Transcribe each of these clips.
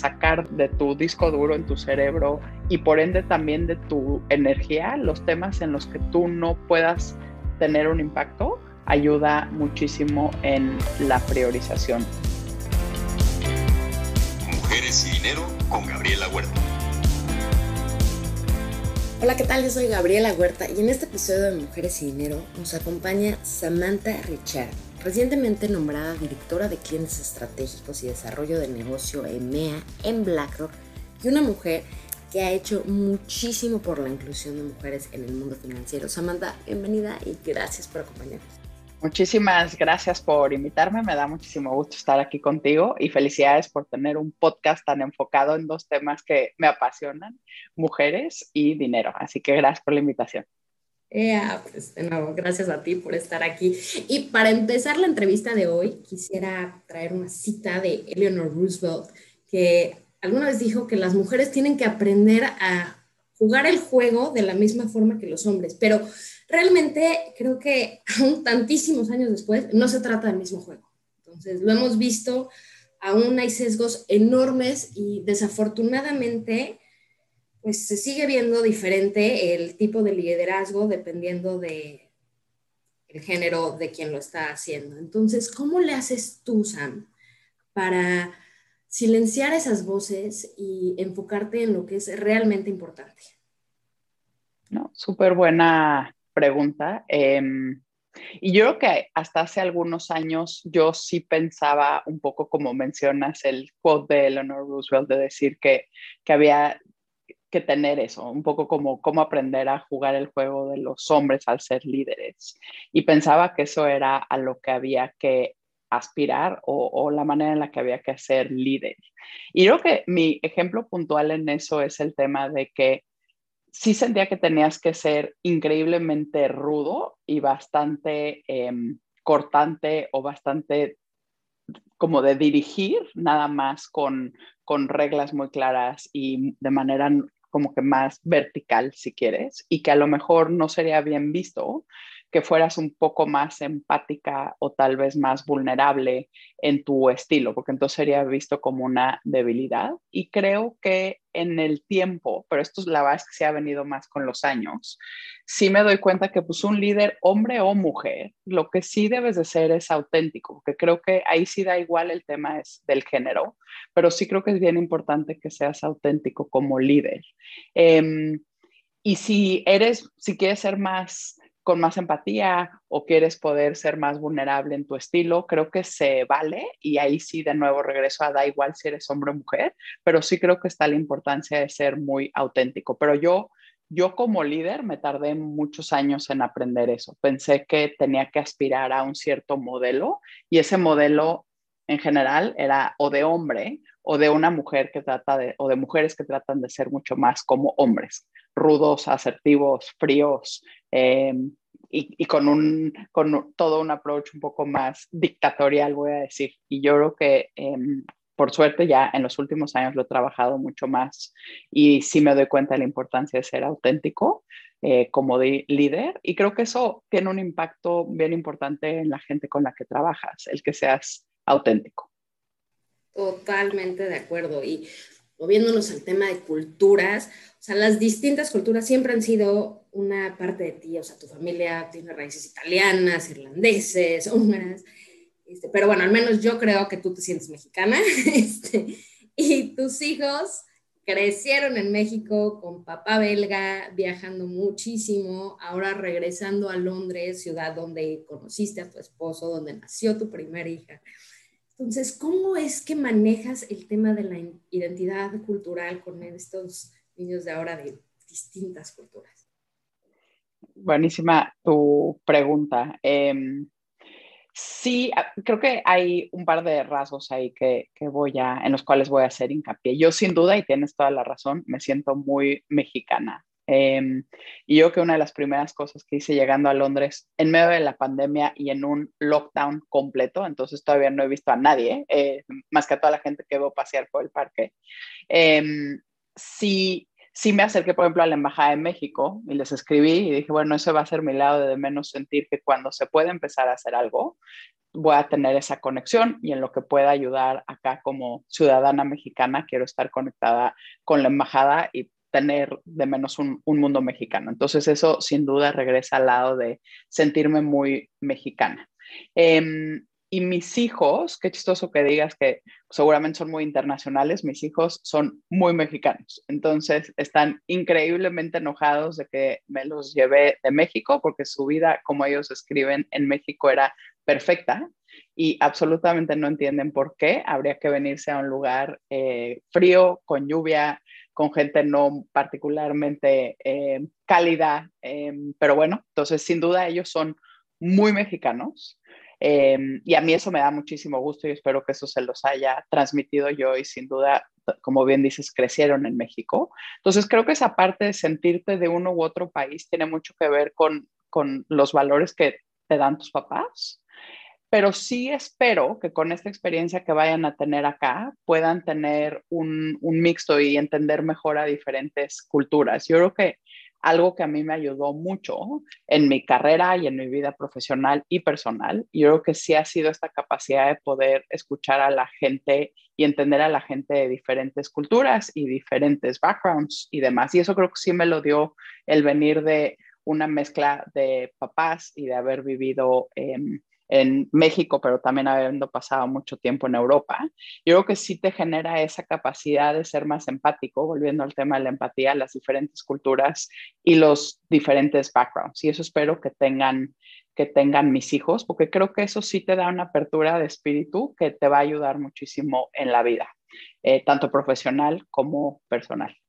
sacar de tu disco duro en tu cerebro y por ende también de tu energía los temas en los que tú no puedas tener un impacto ayuda muchísimo en la priorización. Mujeres y dinero con Gabriela Huerta. Hola, ¿qué tal? Yo soy Gabriela Huerta y en este episodio de Mujeres y Dinero nos acompaña Samantha Richard, recientemente nombrada directora de clientes estratégicos y desarrollo de negocio EMEA en BlackRock y una mujer que ha hecho muchísimo por la inclusión de mujeres en el mundo financiero. Samantha, bienvenida y gracias por acompañarnos. Muchísimas gracias por invitarme, me da muchísimo gusto estar aquí contigo y felicidades por tener un podcast tan enfocado en dos temas que me apasionan, mujeres y dinero. Así que gracias por la invitación. Pues de gracias a ti por estar aquí. Y para empezar la entrevista de hoy, quisiera traer una cita de Eleanor Roosevelt, que alguna vez dijo que las mujeres tienen que aprender a jugar el juego de la misma forma que los hombres, pero realmente creo que aún tantísimos años después no se trata del mismo juego. Entonces, lo hemos visto, aún hay sesgos enormes y desafortunadamente, pues se sigue viendo diferente el tipo de liderazgo dependiendo de el género de quien lo está haciendo. Entonces, ¿cómo le haces tú, Sam, para silenciar esas voces y enfocarte en lo que es realmente importante? No, súper buena pregunta. Em, y yo creo que hasta hace algunos años yo sí pensaba un poco como mencionas el quote de Eleanor Roosevelt de decir que, que había que tener eso, un poco como cómo aprender a jugar el juego de los hombres al ser líderes. Y pensaba que eso era a lo que había que aspirar o, la manera en la que había que ser líder. Y creo que mi ejemplo puntual en eso es el tema de que sí sentía que tenías que ser increíblemente rudo y bastante em, cortante o bastante como de dirigir nada más con, con reglas muy claras y de manera como que más vertical si quieres y que a lo mejor no sería bien visto que fueras un poco más empática o tal vez más vulnerable en tu estilo, porque entonces sería visto como una debilidad. Y creo que en el tiempo, pero esto es la base que se ha venido más con los años, sí me doy cuenta que pues un líder, hombre o mujer, lo que sí debes de ser es auténtico, porque creo que ahí sí da igual el tema es del género, pero sí creo que es bien importante que seas auténtico como líder. Em, y si eres, si quieres ser más con más empatía o quieres poder ser más vulnerable en tu estilo, creo que se vale y ahí sí de nuevo regreso a da igual si eres hombre o mujer, pero sí creo que está la importancia de ser muy auténtico. Pero yo, yo como líder me tardé muchos años en aprender eso. Pensé que tenía que aspirar a un cierto modelo y ese modelo en general era o de hombre o de una mujer que trata de, o de mujeres que tratan de ser mucho más como hombres, rudos, asertivos, fríos, eh, y, con, un, con todo un approach un poco más dictatorial, voy a decir. Y yo creo que em, por suerte ya en los últimos años lo he trabajado mucho más y sí me doy cuenta de la importancia de ser auténtico eh, como de líder y creo que eso tiene un impacto bien importante en la gente con la que trabajas, el que seas auténtico. Totalmente de acuerdo. Y moviéndonos al tema de culturas, o sea, las distintas culturas siempre han sido una parte de ti, o sea, tu familia tiene raíces italianas, irlandeses, húngaras, este, pero bueno, al menos yo creo que tú te sientes mexicana, este, y tus hijos crecieron en México con papá belga, viajando muchísimo, ahora regresando a Londres, ciudad donde conociste a tu esposo, donde nació tu primera hija. Entonces, ¿cómo es que manejas el tema de la identidad cultural con estos niños de ahora de distintas culturas? Buenísima tu pregunta. Em, sí, ah, creo que hay un par de rasgos ahí que, que, voy a, en los cuales voy a hacer hincapié. Yo sin duda, y tienes toda la razón, me siento muy mexicana. Em, y yo que una de las primeras cosas que hice llegando a Londres en medio de la pandemia y en un lockdown completo, entonces todavía no he visto a nadie, eh, más que a toda la gente que veo pasear por el parque, em, sí, sí me acerqué, por ejemplo, a la Embajada de México y les escribí y dije, bueno, ese va a ser mi lado de menos sentir que cuando se puede empezar a hacer algo, voy a tener esa conexión y en lo que pueda ayudar acá como ciudadana mexicana, quiero estar conectada con la embajada y tener de menos un, mundo mexicano. Entonces eso sin duda regresa al lado de sentirme muy mexicana. Em, y mis hijos, qué chistoso que digas que seguramente son muy internacionales, mis hijos son muy mexicanos. Entonces están increíblemente enojados de que me los llevé de México porque su vida, como ellos escriben, en México era perfecta y absolutamente no entienden por qué habría que venirse a un lugar eh, frío, con lluvia, con gente no particularmente eh, cálida, eh, pero bueno, entonces sin duda ellos son muy mexicanos Em, y a mí eso me da muchísimo gusto y espero que eso se los haya transmitido yo y sin duda, como bien dices, crecieron en México. Entonces creo que esa parte de sentirte de uno u otro país tiene mucho que ver con, con los valores que te dan tus papás. Pero sí espero que con esta experiencia que vayan a tener acá puedan tener un, un mixto y entender mejor a diferentes culturas. Yo creo que algo que a mí me ayudó mucho en mi carrera y en mi vida profesional y personal. Yo creo que sí ha sido esta capacidad de poder escuchar a la gente y entender a la gente de diferentes culturas y diferentes backgrounds y demás. Y eso creo que sí me lo dio el venir de una mezcla de papás y de haber vivido en en México, pero también habiendo pasado mucho tiempo en Europa, yo creo que sí te genera esa capacidad de ser más empático, volviendo al tema de la empatía, las diferentes culturas y los diferentes backgrounds. Y eso espero que tengan que tengan mis hijos, porque creo que eso sí te da una apertura de espíritu que te va a ayudar muchísimo en la vida, eh, tanto profesional como personal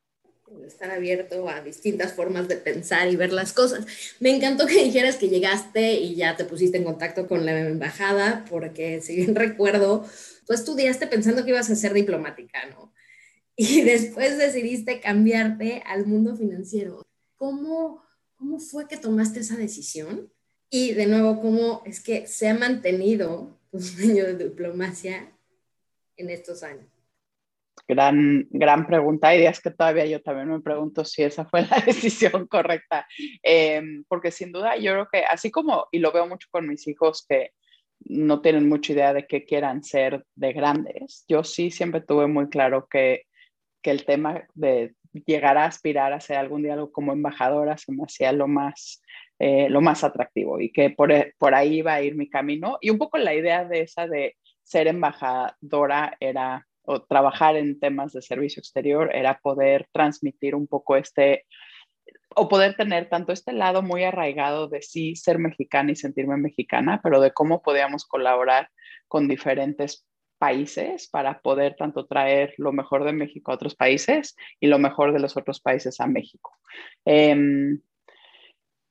estar abierto a distintas formas de pensar y ver las cosas. Me encantó que dijeras que llegaste y ya te pusiste en contacto con la embajada, porque si bien recuerdo, tú estudiaste pensando que ibas a ser diplomática, ¿no? Y después decidiste cambiarte al mundo financiero. ¿Cómo, cómo fue que tomaste esa decisión? Y de nuevo, ¿cómo es que se ha mantenido tu sueño de diplomacia en estos años? Gran, gran pregunta. Hay días que todavía yo también me pregunto si esa fue la decisión correcta, em, porque sin duda yo creo que así como, y lo veo mucho con mis hijos que no tienen mucha idea de qué quieran ser de grandes, yo sí siempre tuve muy claro que, que el tema de llegar a aspirar a ser algún día como embajadora se me hacía lo más, eh, lo más atractivo y que por, por ahí iba a ir mi camino. Y un poco la idea de esa de ser embajadora era o trabajar en temas de servicio exterior era poder transmitir un poco este, o poder tener tanto este lado muy arraigado de sí ser mexicana y sentirme mexicana, pero de cómo podíamos colaborar con diferentes países para poder tanto traer lo mejor de México a otros países y lo mejor de los otros países a México. Em,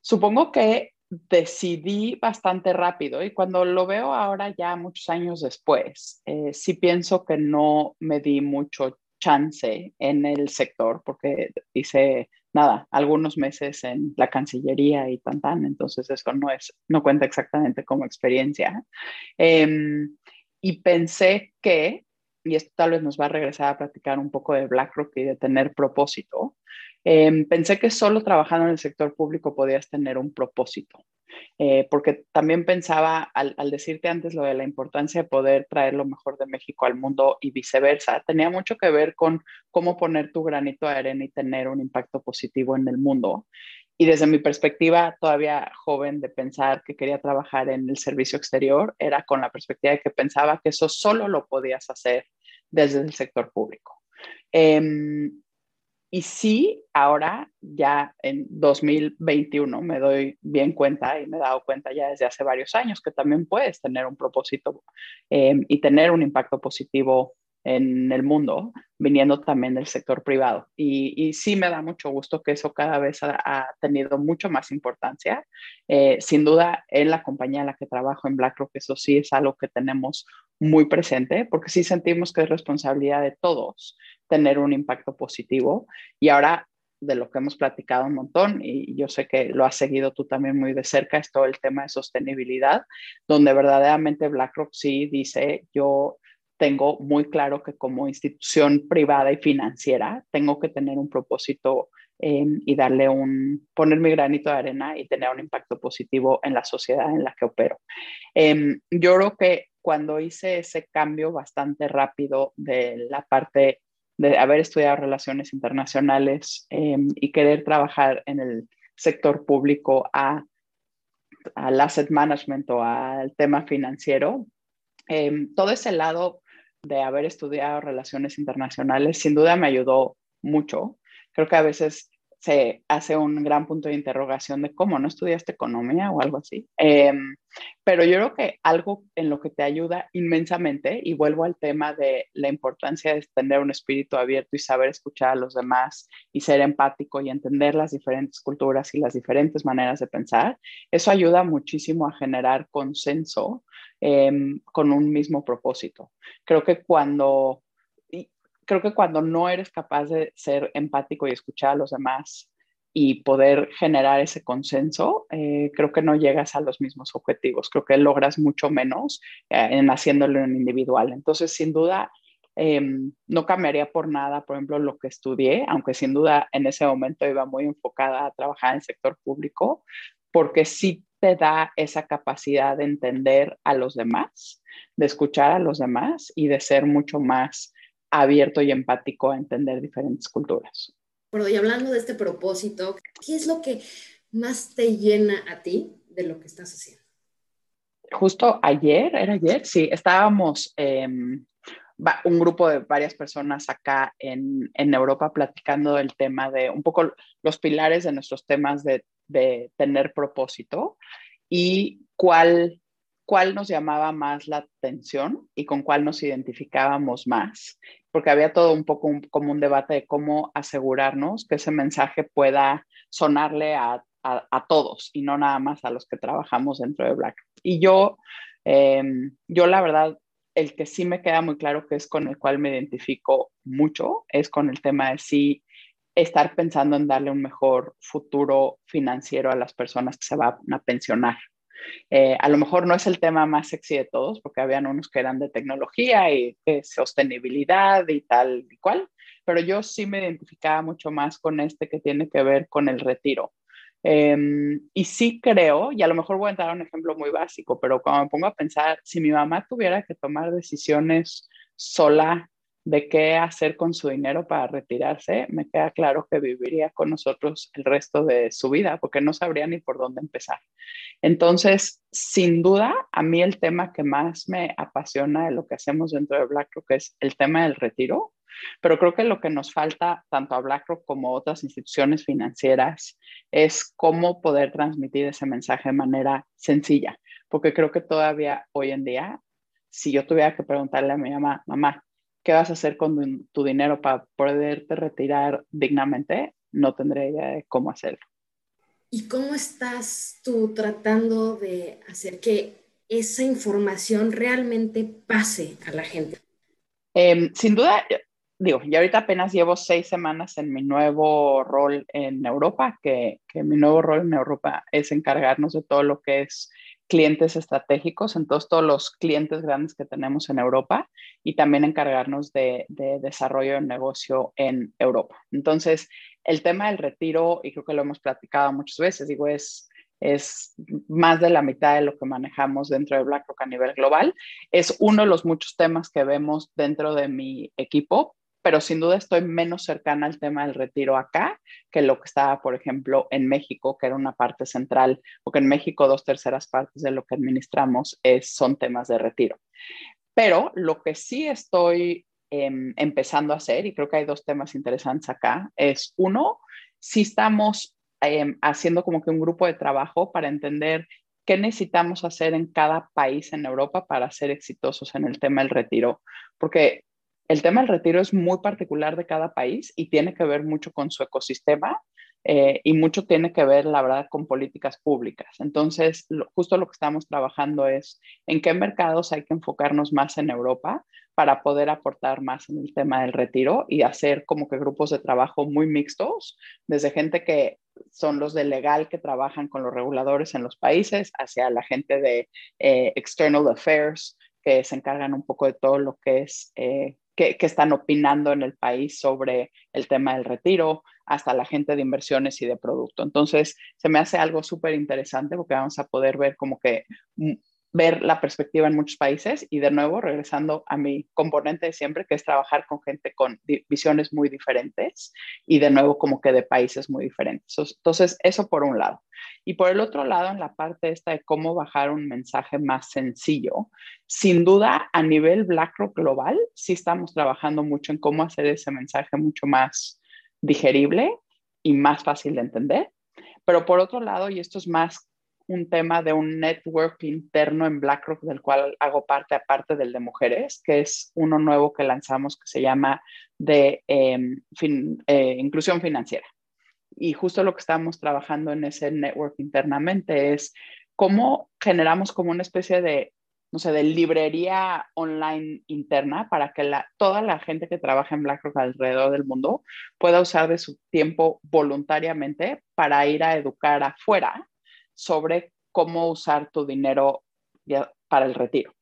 supongo que decidí bastante rápido y cuando lo veo ahora ya muchos años después, eh, sí pienso que no me di mucho chance en el sector porque hice nada, algunos meses en la Cancillería y tan tan, entonces eso no es, no cuenta exactamente como experiencia. Em, y pensé que, y esto tal vez nos va a regresar a platicar un poco de BlackRock y de tener propósito, Em, pensé que solo trabajando en el sector público podías tener un propósito, eh, porque también pensaba, al, decirte antes lo de la importancia de poder traer lo mejor de México al mundo y viceversa, tenía mucho que ver con cómo poner tu granito de arena y tener un impacto positivo en el mundo. Y desde mi perspectiva todavía joven de pensar que quería trabajar en el servicio exterior, era con la perspectiva de que pensaba que eso solo lo podías hacer desde el sector público. Em, y sí, ahora ya en 2021 me doy bien cuenta y me he dado cuenta ya desde hace varios años que también puedes tener un propósito em, y tener un impacto positivo en el mundo, viniendo también del sector privado. Y, sí me da mucho gusto que eso cada vez ha, tenido mucho más importancia. Eh, sin duda, en la compañía en la que trabajo, en BlackRock, eso sí es algo que tenemos muy presente, porque sí sentimos que es responsabilidad de todos tener un impacto positivo. Y ahora, de lo que hemos platicado un montón, y yo sé que lo has seguido tú también muy de cerca, es todo el tema de sostenibilidad, donde verdaderamente BlackRock sí dice, yo tengo muy claro que como institución privada y financiera tengo que tener un propósito em, y darle un, poner mi granito de arena y tener un impacto positivo en la sociedad en la que opero. Em, yo creo que cuando hice ese cambio bastante rápido de la parte de haber estudiado relaciones internacionales em, y querer trabajar en el sector público a, al asset management o al tema financiero, todo ese lado de haber estudiado relaciones internacionales sin duda me ayudó mucho. Creo que a veces se hace un gran punto de interrogación de cómo no estudiaste economía o algo así. Em, pero yo creo que algo en lo que te ayuda inmensamente, y vuelvo al tema de la importancia de tener un espíritu abierto y saber escuchar a los demás y ser empático y entender las diferentes culturas y las diferentes maneras de pensar, eso ayuda muchísimo a generar consenso em, con un mismo propósito. Creo que cuando creo que cuando no eres capaz de ser empático y escuchar a los demás y poder generar ese consenso, eh, creo que no llegas a los mismos objetivos. Creo que logras mucho menos eh, en haciéndolo en individual. Entonces, sin duda, em, no cambiaría por nada, por ejemplo, lo que estudié, aunque sin duda en ese momento iba muy enfocada a trabajar en el sector público, porque sí te da esa capacidad de entender a los demás, de escuchar a los demás y de ser mucho más abierto y empático a entender diferentes culturas. Bueno, y hablando de este propósito, ¿qué es lo que más te llena a ti de lo que estás haciendo? Justo ayer, era ayer, sí, estábamos em, un grupo de varias personas acá en, en, Europa platicando del tema de un poco los pilares de nuestros temas de, de tener propósito y cuál cuál nos llamaba más la atención y con cuál nos identificábamos más, porque había todo un poco como un debate de cómo asegurarnos que ese mensaje pueda sonarle a, todos y no nada más a los que trabajamos dentro de Black. Y yo, em, yo la verdad, el que sí me queda muy claro que es con el cual me identifico mucho es con el tema de sí estar pensando en darle un mejor futuro financiero a las personas que se van a pensionar. Eh, a lo mejor no es el tema más sexy de todos, porque habían unos que eran de tecnología y de sostenibilidad y tal y cual, pero yo sí me identificaba mucho más con este que tiene que ver con el retiro. Em, y sí creo, y a lo mejor voy a entrar a un ejemplo muy básico, pero cuando me pongo a pensar, si mi mamá tuviera que tomar decisiones sola de qué hacer con su dinero para retirarse, me queda claro que viviría con nosotros el resto de su vida, porque no sabría ni por dónde empezar. Entonces, sin duda, a mí el tema que más me apasiona de lo que hacemos dentro de BlackRock es el tema del retiro, pero creo que lo que nos falta tanto a BlackRock como a otras instituciones financieras es cómo poder transmitir ese mensaje de manera sencilla, porque creo que todavía hoy en día, si yo tuviera que preguntarle a mi mamá, mamá, ¿qué vas a hacer con tu dinero para poderte retirar dignamente? No tendré idea de cómo hacerlo. ¿Y cómo estás tú tratando de hacer que esa información realmente pase a la gente? Em, sin duda, digo, y ahorita apenas llevo seis semanas en mi nuevo rol en Europa, que, que mi nuevo rol en Europa es encargarnos de todo lo que es clientes estratégicos, entonces todos los clientes grandes que tenemos en Europa y también encargarnos de, desarrollo de negocio en Europa. Entonces, el tema del retiro, y creo que lo hemos platicado muchas veces, digo, es, es más de la mitad de lo que manejamos dentro de BlackRock a nivel global. Es uno de los muchos temas que vemos dentro de mi equipo, pero sin duda estoy menos cercana al tema del retiro acá que lo que estaba, por ejemplo, en México, que era una parte central, porque en México dos terceras partes de lo que administramos son temas de retiro. Pero lo que sí estoy em, empezando a hacer, y creo que hay dos temas interesantes acá, es uno, si estamos em, haciendo como que un grupo de trabajo para entender qué necesitamos hacer en cada país en Europa para ser exitosos en el tema del retiro, porque el tema del retiro es muy particular de cada país y tiene que ver mucho con su ecosistema eh, y mucho tiene que ver, la verdad, con políticas públicas. Entonces, justo lo que estamos trabajando es en qué mercados hay que enfocarnos más en Europa para poder aportar más en el tema del retiro y hacer como que grupos de trabajo muy mixtos, desde gente que son los de legal que trabajan con los reguladores en los países, hacia la gente de eh, External Affairs, que se encargan un poco de todo lo que es eh, que, están opinando en el país sobre el tema del retiro, hasta la gente de inversiones y de producto. Entonces, se me hace algo súper interesante porque vamos a poder ver como que ver la perspectiva en muchos países y de nuevo regresando a mi componente de siempre, que es trabajar con gente con visiones muy diferentes y de nuevo como que de países muy diferentes. Entonces, eso por un lado. Y por el otro lado, en la parte esta de cómo bajar un mensaje más sencillo, sin duda a nivel BlackRock global, sí estamos trabajando mucho en cómo hacer ese mensaje mucho más digerible y más fácil de entender. Pero por otro lado, y esto es más un tema de un network interno en BlackRock del cual hago parte aparte del de mujeres, que es uno nuevo que lanzamos que se llama de em, eh, inclusión financiera. Y justo lo que estamos trabajando en ese network internamente es cómo generamos como una especie de, no sé, de librería online interna para que la, toda la gente que trabaja en BlackRock alrededor del mundo pueda usar de su tiempo voluntariamente para ir a educar afuera sobre cómo usar tu dinero para el retiro,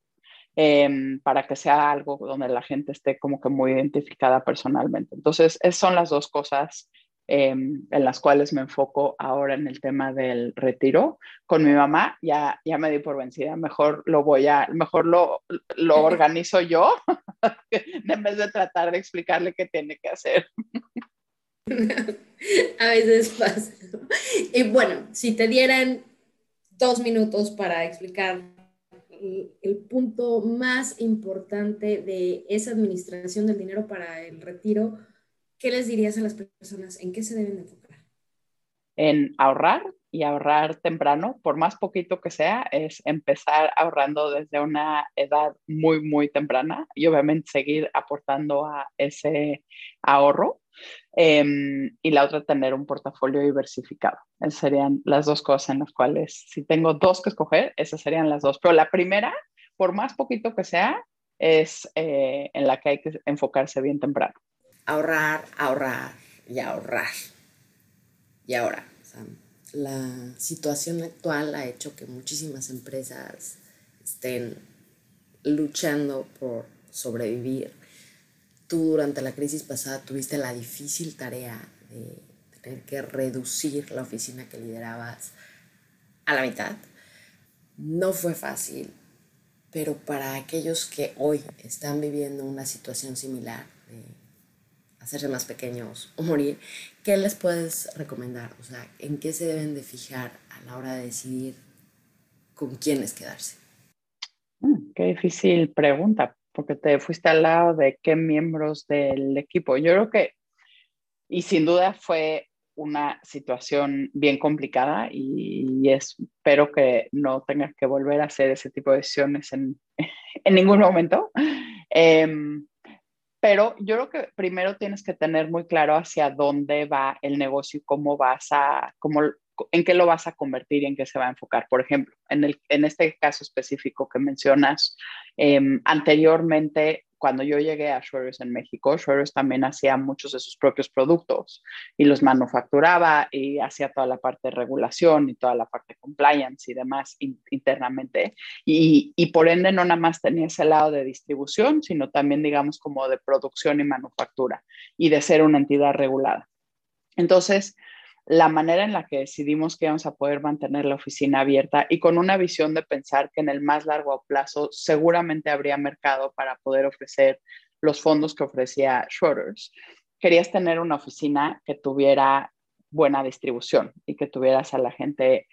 em, para que sea algo donde la gente esté como que muy identificada personalmente. Entonces, esas son las dos cosas em, en las cuales me enfoco ahora en el tema del retiro. Con mi mamá ya, ya me di por vencida, mejor lo voy a, mejor lo, lo organizo yo en vez de tratar de explicarle qué tiene que hacer. a veces pasa. Y bueno, si te dieran dos minutos para explicar el, punto más importante de esa administración del dinero para el retiro, ¿qué les dirías a las personas? ¿En qué se deben enfocar? En ahorrar y ahorrar temprano, por más poquito que sea, es empezar ahorrando desde una edad muy, muy temprana y obviamente seguir aportando a ese ahorro Em, y la otra tener un portafolio diversificado. Esas serían las dos cosas en las cuales, si tengo dos que escoger, esas serían las dos. Pero la primera, por más poquito que sea, es eh, en la que hay que enfocarse bien temprano. Ahorrar, ahorrar y ahorrar. Y ahora, la situación actual ha hecho que muchísimas empresas estén luchando por sobrevivir tú durante la crisis pasada tuviste la difícil tarea de tener que reducir la oficina que liderabas a la mitad. No fue fácil, pero para aquellos que hoy están viviendo una situación similar, de hacerse más pequeños o morir, ¿qué les puedes recomendar? O sea, ¿en qué se deben de fijar a la hora de decidir con quiénes quedarse? Mm, qué difícil pregunta, porque te fuiste al lado de qué miembros del equipo. Yo creo que, y sin duda fue una situación bien complicada y, espero que no tengas que volver a hacer ese tipo de decisiones en, en ningún momento. Em, pero yo creo que primero tienes que tener muy claro hacia dónde va el negocio y cómo vas a, cómo, en qué lo vas a convertir y en qué se va a enfocar. Por ejemplo, en, el, en este caso específico que mencionas, em, anteriormente, cuando yo llegué a Schwerers en México, Schwerers también hacía muchos de sus propios productos y los manufacturaba y hacía toda la parte de regulación y toda la parte de compliance y demás internamente. Y, y por ende no nada más tenía ese lado de distribución, sino también, digamos, como de producción y manufactura y de ser una entidad regulada. Entonces, la manera en la que decidimos que íbamos a poder mantener la oficina abierta y con una visión de pensar que en el más largo plazo seguramente habría mercado para poder ofrecer los fondos que ofrecía Schroeders. Querías tener una oficina que tuviera buena distribución y que tuvieras a la gente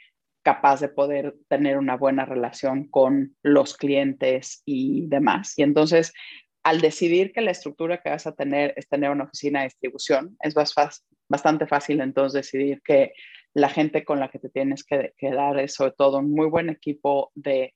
capaz de poder tener una buena relación con los clientes y demás. Y entonces, al decidir que la estructura que vas a tener es tener una oficina de distribución, es más, fácil bastante fácil entonces decidir que la gente con la que te tienes que quedar es sobre todo un muy buen equipo de,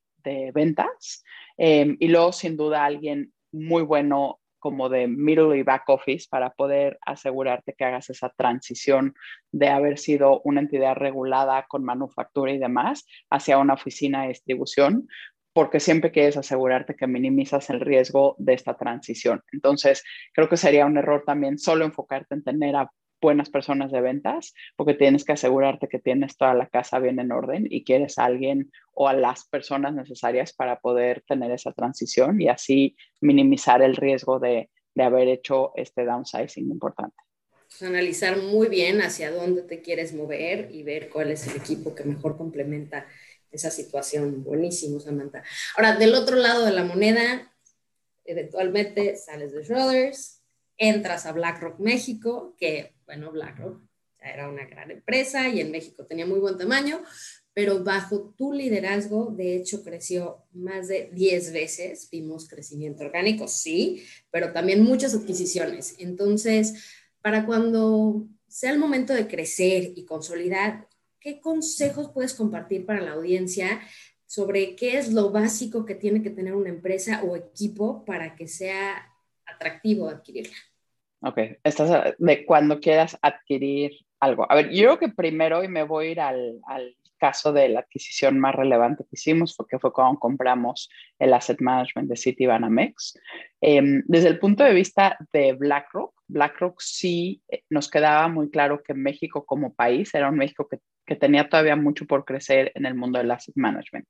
ventas em, y luego sin duda alguien muy bueno como de middle y back office para poder asegurarte que hagas esa transición de haber sido una entidad regulada con manufactura y demás hacia una oficina de distribución, porque siempre quieres asegurarte que minimizas el riesgo de esta transición. Entonces, creo que sería un error también solo enfocarte en tener a buenas personas de ventas, porque tienes que asegurarte que tienes toda la casa bien en orden y quieres a alguien o a las personas necesarias para poder tener esa transición y así minimizar el riesgo de, de haber hecho este downsizing importante. pues, analizar muy bien hacia dónde te quieres mover y ver cuál es el equipo que mejor complementa esa situación. Buenísimo, Samantha. Ahora, del otro lado de la moneda, eventualmente sales de Schroders, entras a BlackRock México, que, bueno, BlackRock era una gran empresa y en México tenía muy buen tamaño, pero bajo tu liderazgo, de hecho, creció más de 10 veces. Vimos crecimiento orgánico, sí, pero también muchas adquisiciones. Entonces, para cuando sea el momento de crecer y consolidar, ¿qué consejos puedes compartir para la audiencia sobre qué es lo básico que tiene que tener una empresa o equipo para que sea atractivo adquirirla? Ok, estás de cuando quieras adquirir algo. A ver, yo creo que primero, y me voy a ir al, al caso de la adquisición más relevante que hicimos, porque fue cuando compramos el asset management de Citibanamex. Eh, desde el punto de vista de BlackRock, BlackRock sí eh, nos quedaba muy claro que México como país era un México que, que tenía todavía mucho por crecer en el mundo del asset management,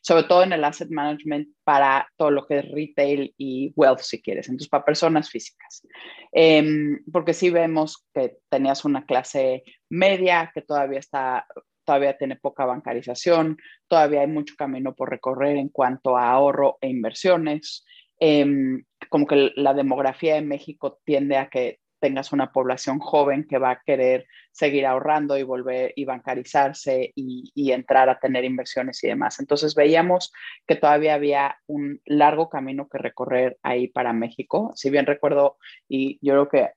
sobre todo en el asset management para todo lo que es retail y wealth, si quieres, entonces para personas físicas. Eh, porque sí vemos que tenías una clase media que todavía está todavía tiene poca bancarización, todavía hay mucho camino por recorrer en cuanto a ahorro e inversiones. Em, como que la demografía de México tiende a que tengas una población joven que va a querer seguir ahorrando y volver y bancarizarse y, entrar a tener inversiones y demás. Entonces veíamos que todavía había un largo camino que recorrer ahí para México. Si bien recuerdo, y yo creo que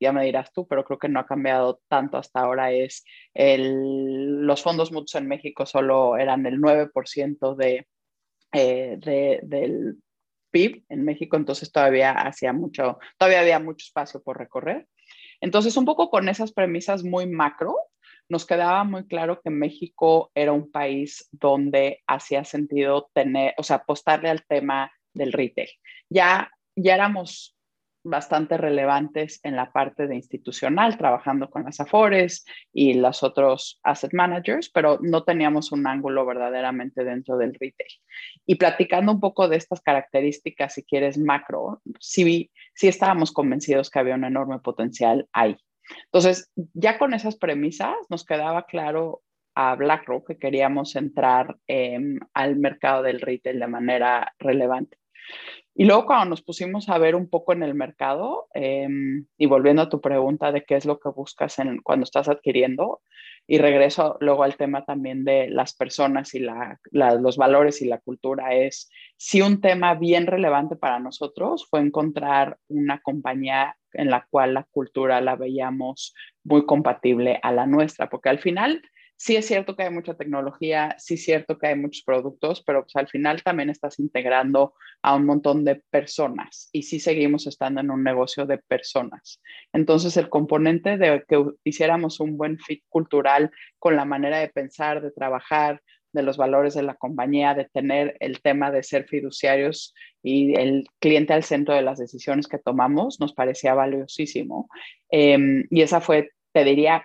ya me dirás tú, pero creo que no ha cambiado tanto hasta ahora, es el, los fondos mutuos en México solo eran el 9% de, eh, de, del PIB en México, entonces todavía hacía mucho, todavía había mucho espacio por recorrer. Entonces, un poco con esas premisas muy macro, nos quedaba muy claro que México era un país donde hacía sentido tener, o sea, apostarle al tema del retail. Ya, ya éramos bastante relevantes en la parte de institucional, trabajando con las Afores y los otros asset managers, pero no teníamos un ángulo verdaderamente dentro del retail. Y platicando un poco de estas características, si quieres, macro, sí, sí estábamos convencidos que había un enorme potencial ahí. Entonces, ya con esas premisas, nos quedaba claro a BlackRock que queríamos entrar eh, al mercado del retail de manera relevante. Y luego cuando nos pusimos a ver un poco en el mercado, em, y volviendo a tu pregunta de qué es lo que buscas en, cuando estás adquiriendo, y regreso luego al tema también de las personas y la, los valores y la cultura, es si un tema bien relevante para nosotros fue encontrar una compañía en la cual la cultura la veíamos muy compatible a la nuestra, porque al final sí es cierto que hay mucha tecnología, sí es cierto que hay muchos productos, pero pues al final también estás integrando a un montón de personas y sí seguimos estando en un negocio de personas. Entonces el componente de que hiciéramos un buen fit cultural con la manera de pensar, de trabajar, de los valores de la compañía, de tener el tema de ser fiduciarios y el cliente al centro de las decisiones que tomamos, nos parecía valiosísimo. Eh, y esa fue, te diría,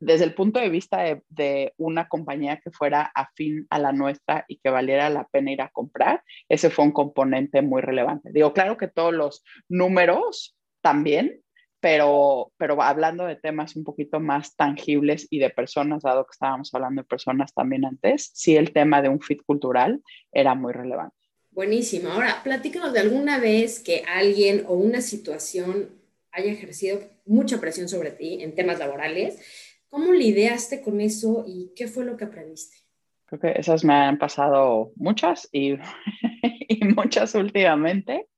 desde el punto de vista de, una compañía que fuera afín a la nuestra y que valiera la pena ir a comprar, ese fue un componente muy relevante. Digo, claro que todos los números también, pero, pero hablando de temas un poquito más tangibles y de personas, dado que estábamos hablando de personas también antes, sí el tema de un fit cultural era muy relevante. Buenísimo. Ahora, platícanos de alguna vez que alguien o una situación haya ejercido mucha presión sobre ti en temas laborales. ¿Cómo lidiaste con eso y qué fue lo que aprendiste? Creo que esas me han pasado muchas y, muchas últimamente.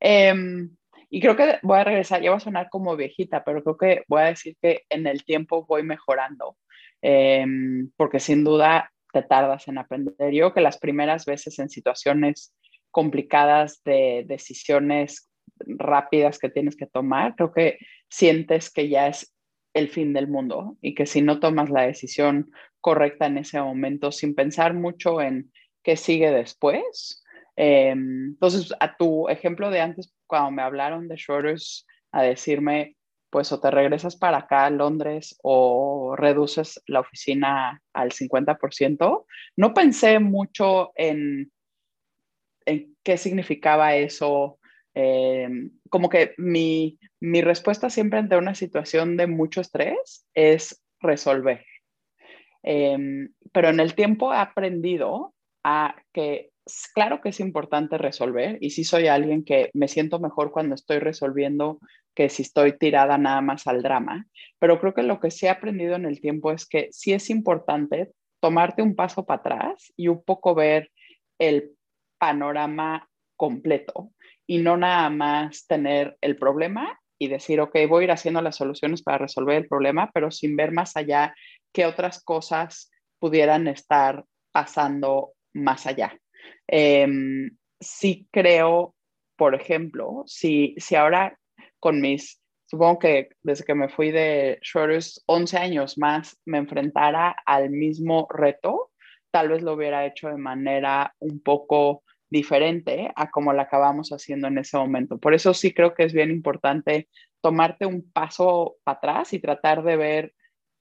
Um, y creo que voy a regresar, ya voy a sonar como viejita, pero creo que voy a decir que en el tiempo voy mejorando, um, porque sin duda te tardas en aprender. Yo que las primeras veces en situaciones complicadas de decisiones rápidas que tienes que tomar, creo que sientes que ya es el fin del mundo y que si no tomas la decisión correcta en ese momento sin pensar mucho en qué sigue después. Eh, entonces, a tu ejemplo de antes, cuando me hablaron de Shorters, a decirme, pues o te regresas para acá a Londres o reduces la oficina al 50%, no pensé mucho en, en qué significaba eso Em, como que mi, mi respuesta siempre ante una situación de mucho estrés es resolver. Em, pero en el tiempo he aprendido a que claro que es importante resolver y sí soy alguien que me siento mejor cuando estoy resolviendo que si estoy tirada nada más al drama, pero creo que lo que sí he aprendido en el tiempo es que sí es importante tomarte un paso para atrás y un poco ver el panorama completo y no nada más tener el problema y decir, ok, voy a ir haciendo las soluciones para resolver el problema, pero sin ver más allá qué otras cosas pudieran estar pasando más allá. Eh, sí creo, por ejemplo, si, si ahora con mis, supongo que desde que me fui de Schroeder's 11 años más, me enfrentara al mismo reto, tal vez lo hubiera hecho de manera un poco diferente a como la acabamos haciendo en ese momento. Por eso sí creo que es bien importante tomarte un paso atrás y tratar de ver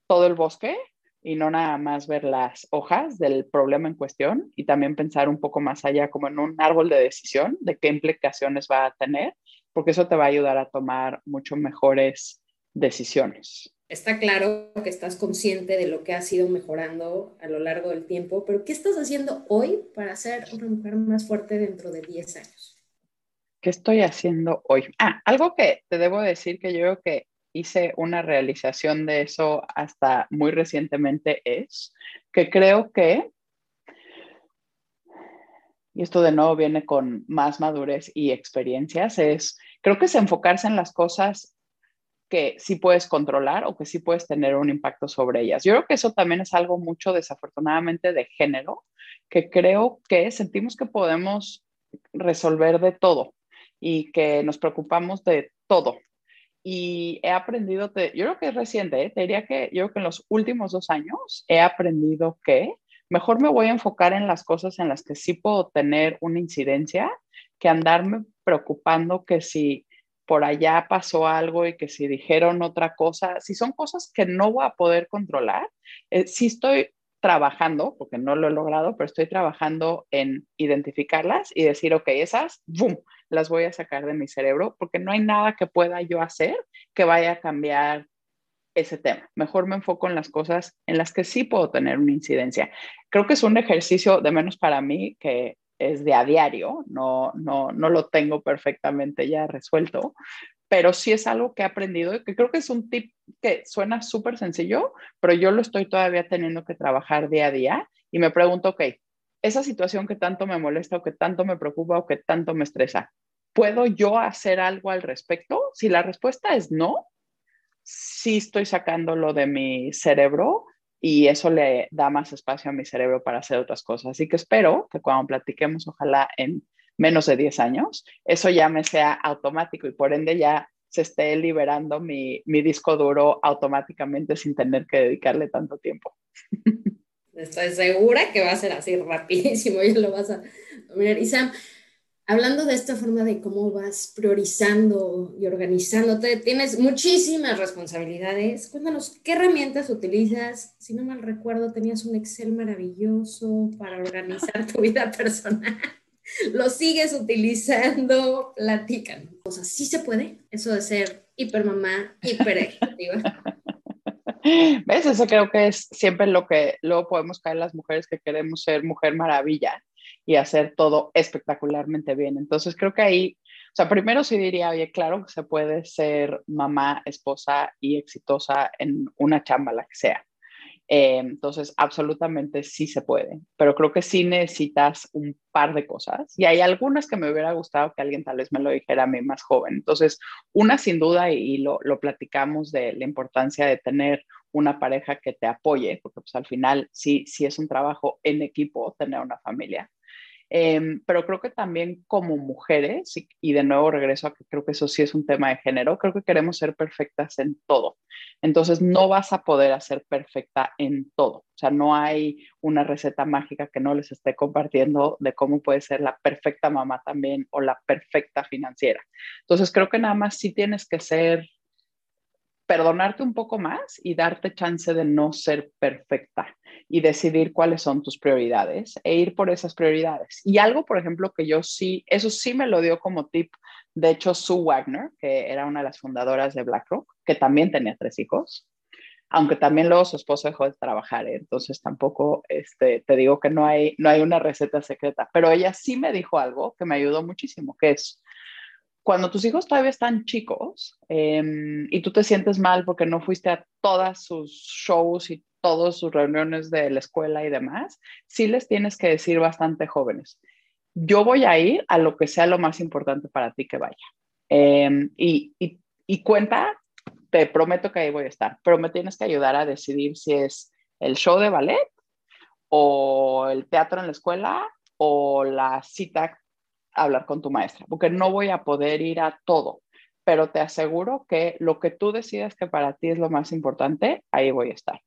todo el bosque y no nada más ver las hojas del problema en cuestión y también pensar un poco más allá como en un árbol de decisión de qué implicaciones va a tener, porque eso te va a ayudar a tomar mucho mejores decisiones. Está claro que estás consciente de lo que has ido mejorando a lo largo del tiempo, pero ¿qué estás haciendo hoy para ser una mujer más fuerte dentro de 10 años? ¿Qué estoy haciendo hoy? Ah, algo que te debo decir que yo creo que hice una realización de eso hasta muy recientemente es que creo que, y esto de nuevo viene con más madurez y experiencias, es, creo que es enfocarse en las cosas que sí puedes controlar o que sí puedes tener un impacto sobre ellas. Yo creo que eso también es algo mucho desafortunadamente de género, que creo que sentimos que podemos resolver de todo y que nos preocupamos de todo y he aprendido, yo creo que es reciente, ¿eh? te diría que yo creo que en los últimos dos años he aprendido que mejor me voy a enfocar en las cosas en las que sí puedo tener una incidencia que andarme preocupando que si por allá pasó algo y que si dijeron otra cosa, si son cosas que no voy a poder controlar, eh, sí estoy trabajando, porque no lo he logrado, pero estoy trabajando en identificarlas y decir, ok, esas, ¡boom!, las voy a sacar de mi cerebro, porque no hay nada que pueda yo hacer que vaya a cambiar ese tema. Mejor me enfoco en las cosas en las que sí puedo tener una incidencia. Creo que es un ejercicio, de menos para mí, que es de a diario, no, no, no lo tengo perfectamente ya resuelto, pero sí es algo que he aprendido que creo que es un tip que suena súper sencillo, pero yo lo estoy todavía teniendo que trabajar día a día y me pregunto, ok, esa situación que tanto me molesta o que tanto me preocupa o que tanto me estresa, ¿puedo yo hacer algo al respecto? Si la respuesta es no, sí estoy sacándolo de mi cerebro y eso le da más espacio a mi cerebro para hacer otras cosas. Así que espero que cuando platiquemos, ojalá en menos de 10 años, eso ya me sea automático y por ende ya se esté liberando mi, mi disco duro automáticamente sin tener que dedicarle tanto tiempo. Estoy segura que va a ser así rapidísimo, ya lo vas a mirar. Y Sam, hablando de esta forma de cómo vas priorizando y organizándote, tienes muchísimas responsabilidades. Cuéntanos, ¿qué herramientas utilizas? Si no mal recuerdo, tenías un Excel maravilloso para organizar tu vida personal lo sigues utilizando, platican. O sea, sí se puede, eso de ser hipermamá, hiper ejecutiva. ¿Ves? Eso creo que es siempre lo que luego podemos caer las mujeres que queremos ser mujer maravilla y hacer todo espectacularmente bien. Entonces creo que ahí, o sea, primero sí diría, oye, claro que se puede ser mamá, esposa y exitosa en una chamba, la que sea. Eh, entonces, absolutamente sí se puede, pero creo que sí necesitas un par de cosas y hay algunas que me hubiera gustado que alguien tal vez me lo dijera a mí más joven. Entonces, una sin duda, y, lo, lo, platicamos de la importancia de tener una pareja que te apoye, porque pues al final sí, sí es un trabajo en equipo tener una familia. Em, pero creo que también como mujeres, y, de nuevo regreso a que creo que eso sí es un tema de género, creo que queremos ser perfectas en todo. Entonces no vas a poder hacer perfecta en todo. O sea, no hay una receta mágica que no les esté compartiendo de cómo puede ser la perfecta mamá también o la perfecta financiera. Entonces creo que nada más sí tienes que ser perdonarte un poco más y darte chance de no ser perfecta y decidir cuáles son tus prioridades e ir por esas prioridades. Y algo, por ejemplo, que yo sí, eso sí me lo dio como tip De hecho, Sue Wagner, que era una de las fundadoras de BlackRock, que también tenía tres hijos, aunque también luego su esposo dejó de trabajar, ¿eh? entonces tampoco este, te digo que no hay, no hay una receta secreta, pero ella sí me dijo algo que me ayudó muchísimo, que es cuando tus hijos todavía están chicos em, y tú te sientes mal porque no fuiste a todas sus shows y todas sus reuniones de la escuela y demás, sí les tienes que decir bastante jóvenes, yo voy a ir a lo que sea lo más importante para ti que vaya. Em, y, y, y cuenta te prometo que ahí voy a estar, pero me tienes que ayudar a decidir si es el show de ballet o el teatro en la escuela o la cita hablar con tu maestra, porque no voy a poder ir a todo, pero te aseguro que lo que tú decidas que para ti es lo más importante, ahí voy a estar.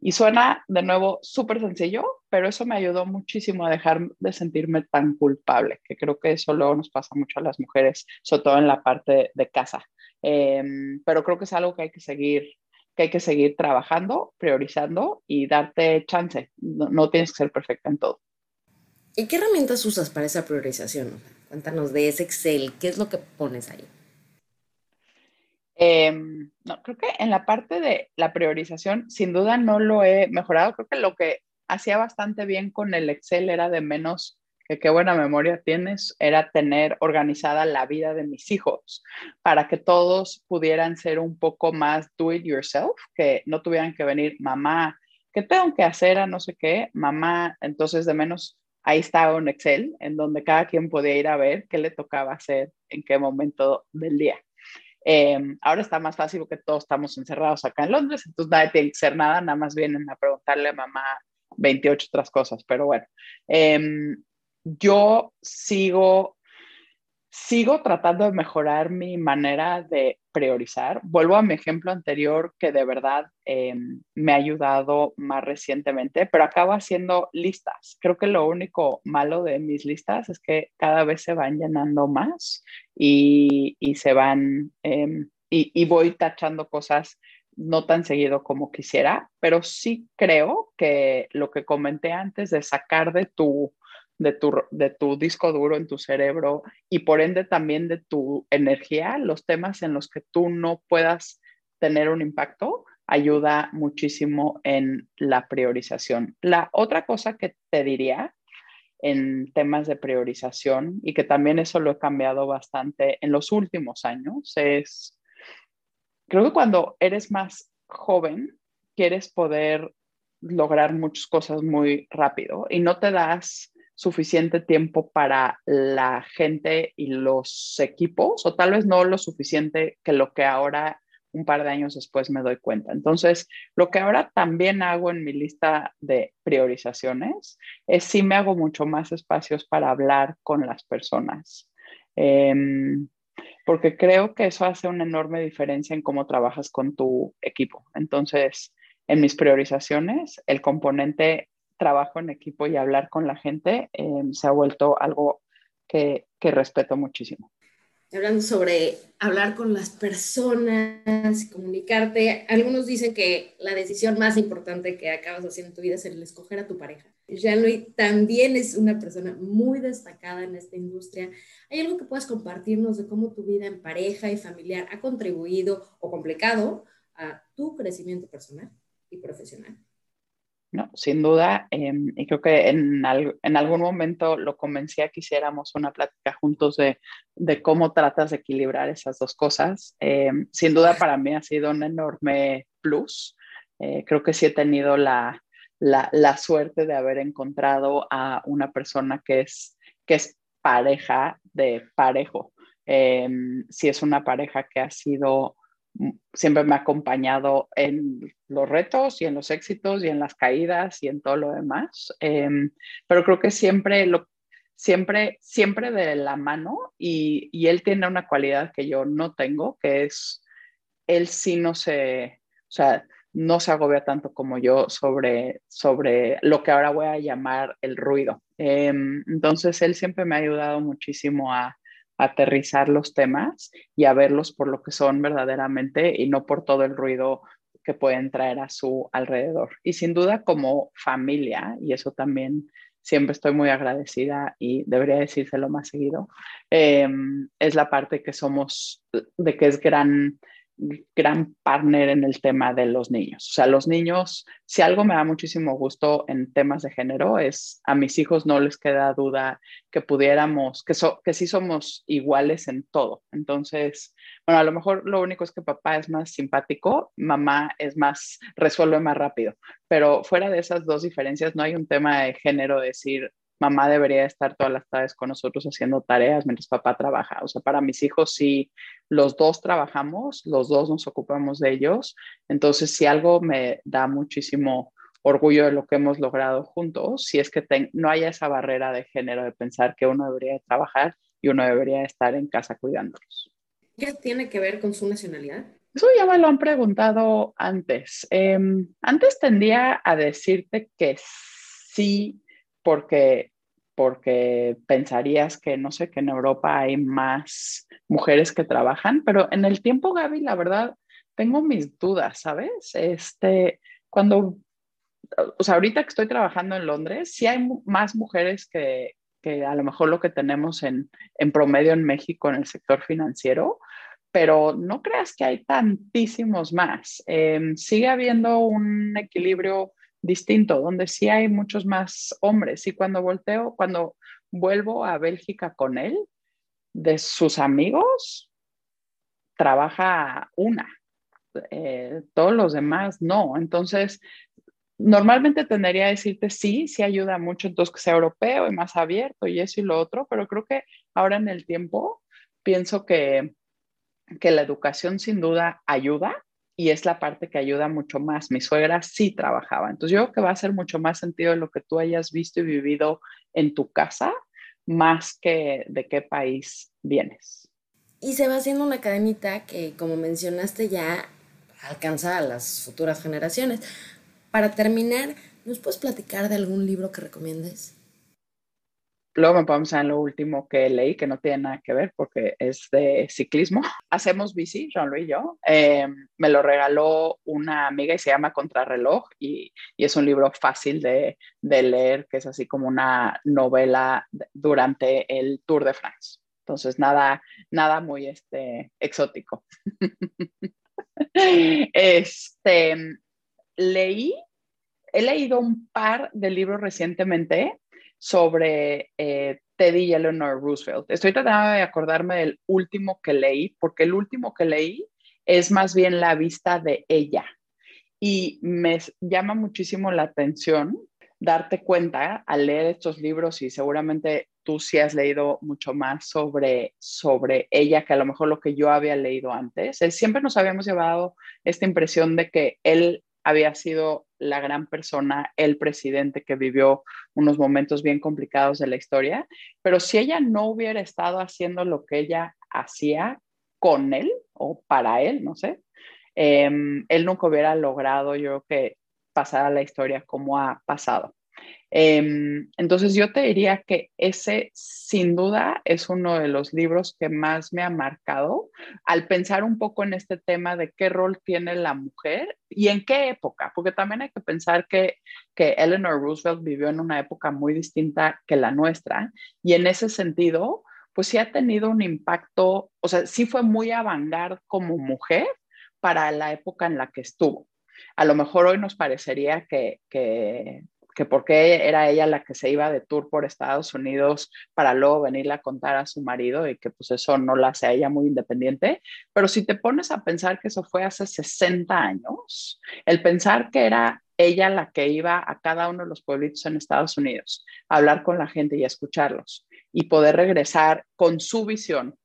Y suena de nuevo súper sencillo, pero eso me ayudó muchísimo a dejar de sentirme tan culpable, que creo que eso luego nos pasa mucho a las mujeres, sobre todo en la parte de casa. Em, pero creo que es algo que hay que seguir que hay que seguir trabajando, priorizando y darte chance. No, tienes que ser perfecta en todo. ¿Y qué herramientas usas para esa priorización? Cuéntanos de ese Excel, ¿qué es lo que pones ahí? Em, no, creo que en la parte de la priorización, sin duda no lo he mejorado. Creo que lo que hacía bastante bien con el Excel era de menos que qué buena memoria tienes, era tener organizada la vida de mis hijos para que todos pudieran ser un poco más do it yourself, que no tuvieran que venir mamá, ¿qué tengo que hacer a no sé qué? Mamá, entonces de menos ahí estaba un Excel en donde cada quien podía ir a ver qué le tocaba hacer en qué momento del día. Em, ahora está más fácil porque todos estamos encerrados acá en Londres, entonces nadie tiene que hacer nada, nada más vienen a preguntarle a mamá 28 otras cosas, pero bueno. Eh, yo sigo, sigo tratando de mejorar mi manera de priorizar. Vuelvo a mi ejemplo anterior que de verdad em, me ha ayudado más recientemente, pero acabo haciendo listas. Creo que lo único malo de mis listas es que cada vez se van llenando más y, se van, em, y, y voy tachando cosas no tan seguido como quisiera, pero sí creo que lo que comenté antes de sacar de tu de tu, de tu disco duro en tu cerebro y por ende también de tu energía, los temas en los que tú no puedas tener un impacto, ayuda muchísimo en la priorización. La otra cosa que te diría en temas de priorización y que también eso lo he cambiado bastante en los últimos años es, creo que cuando eres más joven, quieres poder lograr muchas cosas muy rápido y no te das suficiente tiempo para la gente y los equipos, o tal vez no lo suficiente que lo que ahora un par de años después me doy cuenta. Entonces, lo que ahora también hago en mi lista de priorizaciones es si me hago mucho más espacios para hablar con las personas. Em, porque creo que eso hace una enorme diferencia en cómo trabajas con tu equipo. Entonces, en mis priorizaciones, el componente trabajo en equipo y hablar con la gente em, se ha vuelto algo que, que respeto muchísimo. Hablando sobre hablar con las personas, comunicarte, algunos dicen que la decisión más importante que acabas haciendo en tu vida es el escoger a tu pareja. Jean-Louis también es una persona muy destacada en esta industria. ¿Hay algo que puedas compartirnos de cómo tu vida en pareja y familiar ha contribuido o complicado a tu crecimiento personal y profesional? ¿No? Sin duda, em, y creo que en, algún momento lo convencí a que hiciéramos una plática juntos de, cómo tratas de equilibrar esas dos cosas. Em, sin duda para mí ha sido un enorme plus. Eh, creo que sí he tenido la, suerte de haber encontrado a una persona que es, que es pareja de parejo. Em, si es una pareja que ha sido siempre me ha acompañado en los retos y en los éxitos y en las caídas y en todo lo demás. Em, pero creo que siempre, lo, siempre, siempre de la mano y, y, él tiene una cualidad que yo no tengo, que es, él sí no se, o sea, no se agobia tanto como yo sobre, sobre lo que ahora voy a llamar el ruido. Em, entonces, él siempre me ha ayudado muchísimo a, aterrizar los temas y a verlos por lo que son verdaderamente y no por todo el ruido que pueden traer a su alrededor. Y sin duda como familia, y eso también siempre estoy muy agradecida y debería decírselo más seguido, em, es la parte que somos, de que es gran gran partner en el tema de los niños. O sea, los niños, si algo me da muchísimo gusto en temas de género, es a mis hijos no les queda duda que pudiéramos, que, que sí somos iguales en todo. Entonces, bueno, a lo mejor lo único es que papá es más simpático, mamá es más, resuelve más rápido, pero fuera de esas dos diferencias, no hay un tema de género, decir, mamá debería estar todas las tardes con nosotros haciendo tareas mientras papá trabaja. O sea, para mis hijos, si los dos trabajamos, los dos nos ocupamos de ellos. Entonces, si algo me da muchísimo orgullo de lo que hemos logrado juntos, si es que no haya esa barrera de género de pensar que uno debería trabajar y uno debería estar en casa cuidándolos. ¿Qué tiene que ver con su nacionalidad? Eso ya me lo han preguntado antes. Em, antes tendía a decirte que sí porque, porque pensarías que, no sé, que en Europa hay más mujeres que trabajan, pero en el tiempo, Gaby, la verdad, tengo mis dudas, ¿sabes? Este, cuando, o sea, ahorita que estoy trabajando en Londres, sí hay más mujeres que, que a lo mejor lo que tenemos en, en promedio en México en el sector financiero, pero no creas que hay tantísimos más. Em, sigue habiendo un equilibrio distinto, donde sí hay muchos más hombres. Y cuando volteo, cuando vuelvo a Bélgica con él, de sus amigos, trabaja una. Eh, todos los demás no. Entonces, normalmente tendría que decirte sí, sí ayuda mucho, entonces que sea europeo y más abierto y eso y lo otro, pero creo que ahora en el tiempo pienso que, que la educación sin duda ayuda, y es la parte que ayuda mucho más. Mi suegra sí trabajaba, entonces yo creo que va a hacer mucho más sentido lo que tú hayas visto y vivido en tu casa, más que de qué país vienes. Y se va haciendo una cadenita que, como mencionaste, ya alcanza a las futuras generaciones. Para terminar, ¿nos puedes platicar de algún libro que recomiendes? Luego me podemos en lo último que leí, que no tiene nada que ver porque es de ciclismo. Hacemos bici, Jean-Louis y yo. Em, me lo regaló una amiga y se llama Contrarreloj y, y es un libro fácil de, de, leer, que es así como una novela durante el Tour de France. Entonces, nada, nada muy este, exótico. este, leí, he leído un par de libros recientemente sobre eh, Teddy y Eleanor Roosevelt. Estoy tratando de acordarme del último que leí, porque el último que leí es más bien la vista de ella. Y me llama muchísimo la atención darte cuenta al leer estos libros y seguramente tú sí has leído mucho más sobre, sobre ella que a lo mejor lo que yo había leído antes. siempre nos habíamos llevado esta impresión de que él había sido la gran persona, el presidente que vivió unos momentos bien complicados de la historia, pero si ella no hubiera estado haciendo lo que ella hacía con él o para él, no sé, em, él nunca hubiera logrado, yo creo que pasar a la historia como ha pasado. Em, entonces yo te diría que ese sin duda es uno de los libros que más me ha marcado al pensar un poco en este tema de qué rol tiene la mujer y en qué época, porque también hay que pensar que, que Eleanor Roosevelt vivió en una época muy distinta que la nuestra y en ese sentido, pues sí ha tenido un impacto, o sea, sí fue muy avant como mujer para la época en la que estuvo. A lo mejor hoy nos parecería que que por qué era ella la que se iba de tour por Estados Unidos para luego venirle a contar a su marido y que pues eso no la hace a ella muy independiente. Pero si te pones a pensar que eso fue hace 60 años, el pensar que era ella la que iba a cada uno de los pueblitos en Estados Unidos a hablar con la gente y a escucharlos y poder regresar con su visión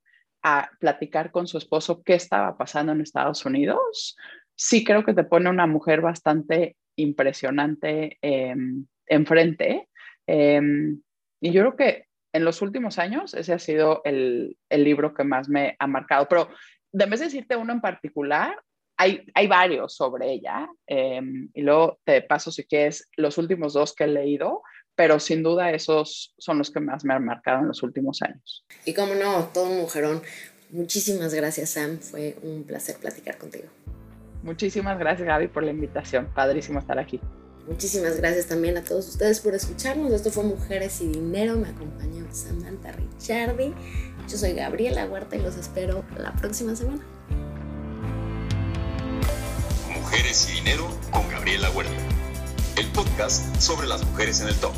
a platicar con su esposo qué estaba pasando en Estados Unidos, sí creo que te pone una mujer bastante impresionante em, enfrente. Em, y yo creo que en los últimos años ese ha sido el, el, libro que más me ha marcado. Pero de vez de decirte uno en particular, hay, hay varios sobre ella. Em, y luego te paso si quieres los últimos dos que he leído, pero sin duda esos son los que más me han marcado en los últimos años. Y como no, todo un mujerón. Muchísimas gracias, Sam. Fue un placer platicar contigo. Muchísimas gracias, Gaby, por la invitación. Padrísimo estar aquí. Muchísimas gracias también a todos ustedes por escucharnos. Esto fue Mujeres y Dinero. Me acompañó Samantha Richardi. Yo soy Gabriela Huerta y los espero la próxima semana. Mujeres y Dinero con Gabriela Huerta. El podcast sobre las mujeres en el top.